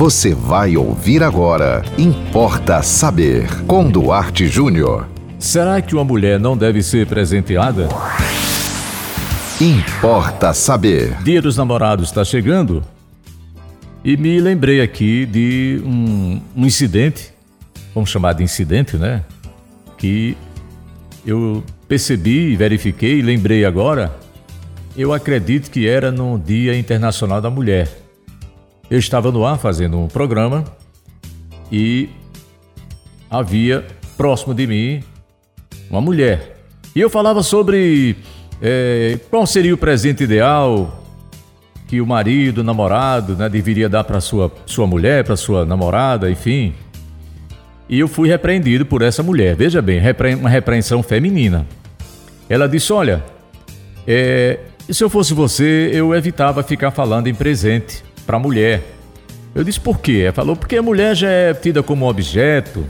Você vai ouvir agora. Importa saber. Com Duarte Júnior. Será que uma mulher não deve ser presenteada? Importa saber. Dia dos Namorados está chegando e me lembrei aqui de um, um incidente, vamos chamar de incidente, né? Que eu percebi, verifiquei e lembrei agora. Eu acredito que era no Dia Internacional da Mulher. Eu estava no ar fazendo um programa e havia próximo de mim uma mulher. E eu falava sobre é, qual seria o presente ideal que o marido, o namorado, né, deveria dar para sua sua mulher, para sua namorada, enfim. E eu fui repreendido por essa mulher. Veja bem, uma repreensão feminina. Ela disse: Olha, é, se eu fosse você, eu evitava ficar falando em presente para mulher. Eu disse por quê? Ela falou porque a mulher já é tida como objeto,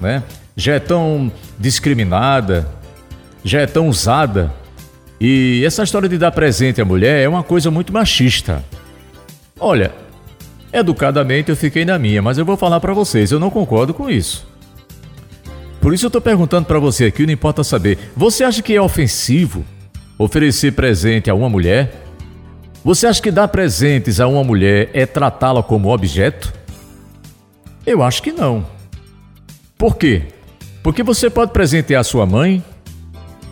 né? já é tão discriminada, já é tão usada. E essa história de dar presente à mulher é uma coisa muito machista. Olha, educadamente eu fiquei na minha, mas eu vou falar para vocês, eu não concordo com isso. Por isso eu estou perguntando para você aqui, não importa saber, você acha que é ofensivo oferecer presente a uma mulher? Você acha que dar presentes a uma mulher é tratá-la como objeto? Eu acho que não. Por quê? Porque você pode presentear sua mãe,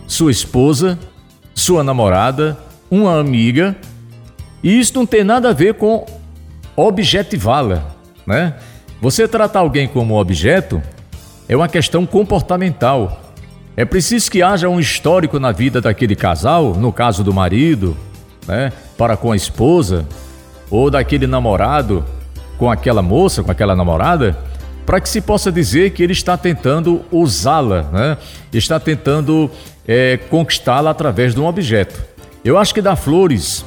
sua esposa, sua namorada, uma amiga, e isso não tem nada a ver com objetivá-la, né? Você tratar alguém como objeto é uma questão comportamental. É preciso que haja um histórico na vida daquele casal, no caso do marido, né, para com a esposa, ou daquele namorado com aquela moça, com aquela namorada, para que se possa dizer que ele está tentando usá-la, né? está tentando é, conquistá-la através de um objeto. Eu acho que dar flores,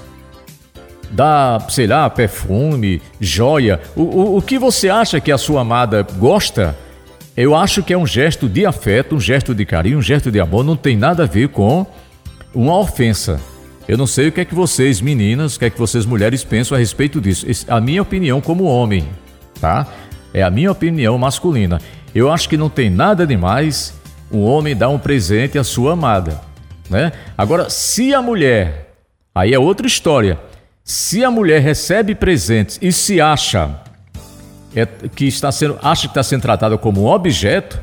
dar, sei lá, perfume, joia, o, o, o que você acha que a sua amada gosta, eu acho que é um gesto de afeto, um gesto de carinho, um gesto de amor, não tem nada a ver com uma ofensa. Eu não sei o que é que vocês, meninas, o que é que vocês, mulheres, pensam a respeito disso. A minha opinião como homem, tá? É a minha opinião masculina. Eu acho que não tem nada demais um homem dar um presente à sua amada, né? Agora, se a mulher, aí é outra história. Se a mulher recebe presentes e se acha é, que está sendo, acha que está sendo tratada como um objeto,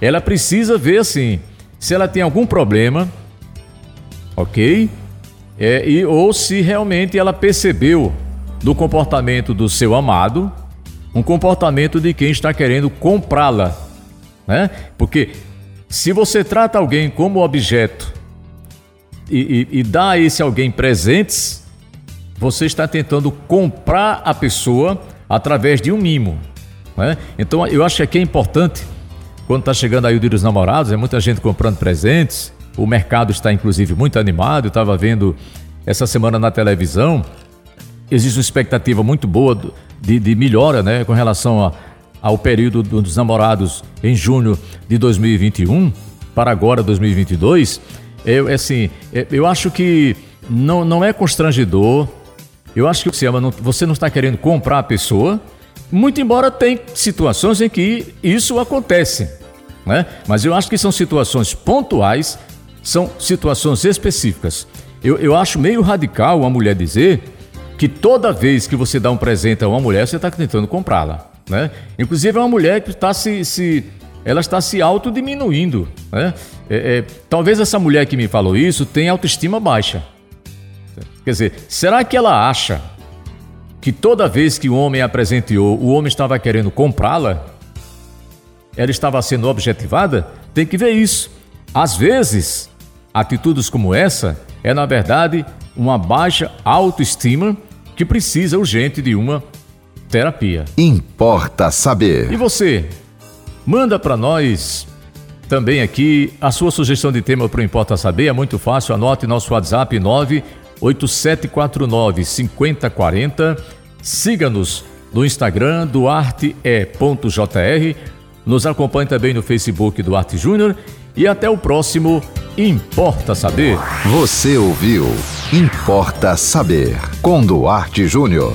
ela precisa ver assim, se ela tem algum problema, ok? É, e, ou se realmente ela percebeu do comportamento do seu amado um comportamento de quem está querendo comprá-la, né? Porque se você trata alguém como objeto e, e, e dá a esse alguém presentes, você está tentando comprar a pessoa através de um mimo, né? Então eu acho que aqui é importante quando está chegando aí o dia dos namorados, é muita gente comprando presentes, o mercado está inclusive muito animado. Eu estava vendo essa semana na televisão. Existe uma expectativa muito boa de, de melhora né, com relação a, ao período dos namorados em junho de 2021 para agora 2022. Eu, é assim, é, eu acho que não, não é constrangedor. Eu acho que você, ama, não, você não está querendo comprar a pessoa, muito embora tem situações em que isso acontece. Né? Mas eu acho que são situações pontuais são situações específicas. Eu, eu acho meio radical uma mulher dizer que toda vez que você dá um presente a uma mulher, você está tentando comprá-la. Né? Inclusive é uma mulher que está se, se ela está se autodiminuindo. Né? É, é, talvez essa mulher que me falou isso tenha autoestima baixa. Quer dizer, será que ela acha que toda vez que o homem a presenteou, o homem estava querendo comprá-la? Ela estava sendo objetivada? Tem que ver isso. Às vezes, Atitudes como essa é, na verdade, uma baixa autoestima que precisa urgente de uma terapia. Importa saber. E você? Manda para nós também aqui a sua sugestão de tema para o Importa Saber. É muito fácil. Anote nosso WhatsApp 98749 5040. Siga-nos no Instagram duarte.jr. Nos acompanhe também no Facebook Duarte Júnior. E até o próximo Importa Saber. Você ouviu Importa Saber com Duarte Júnior.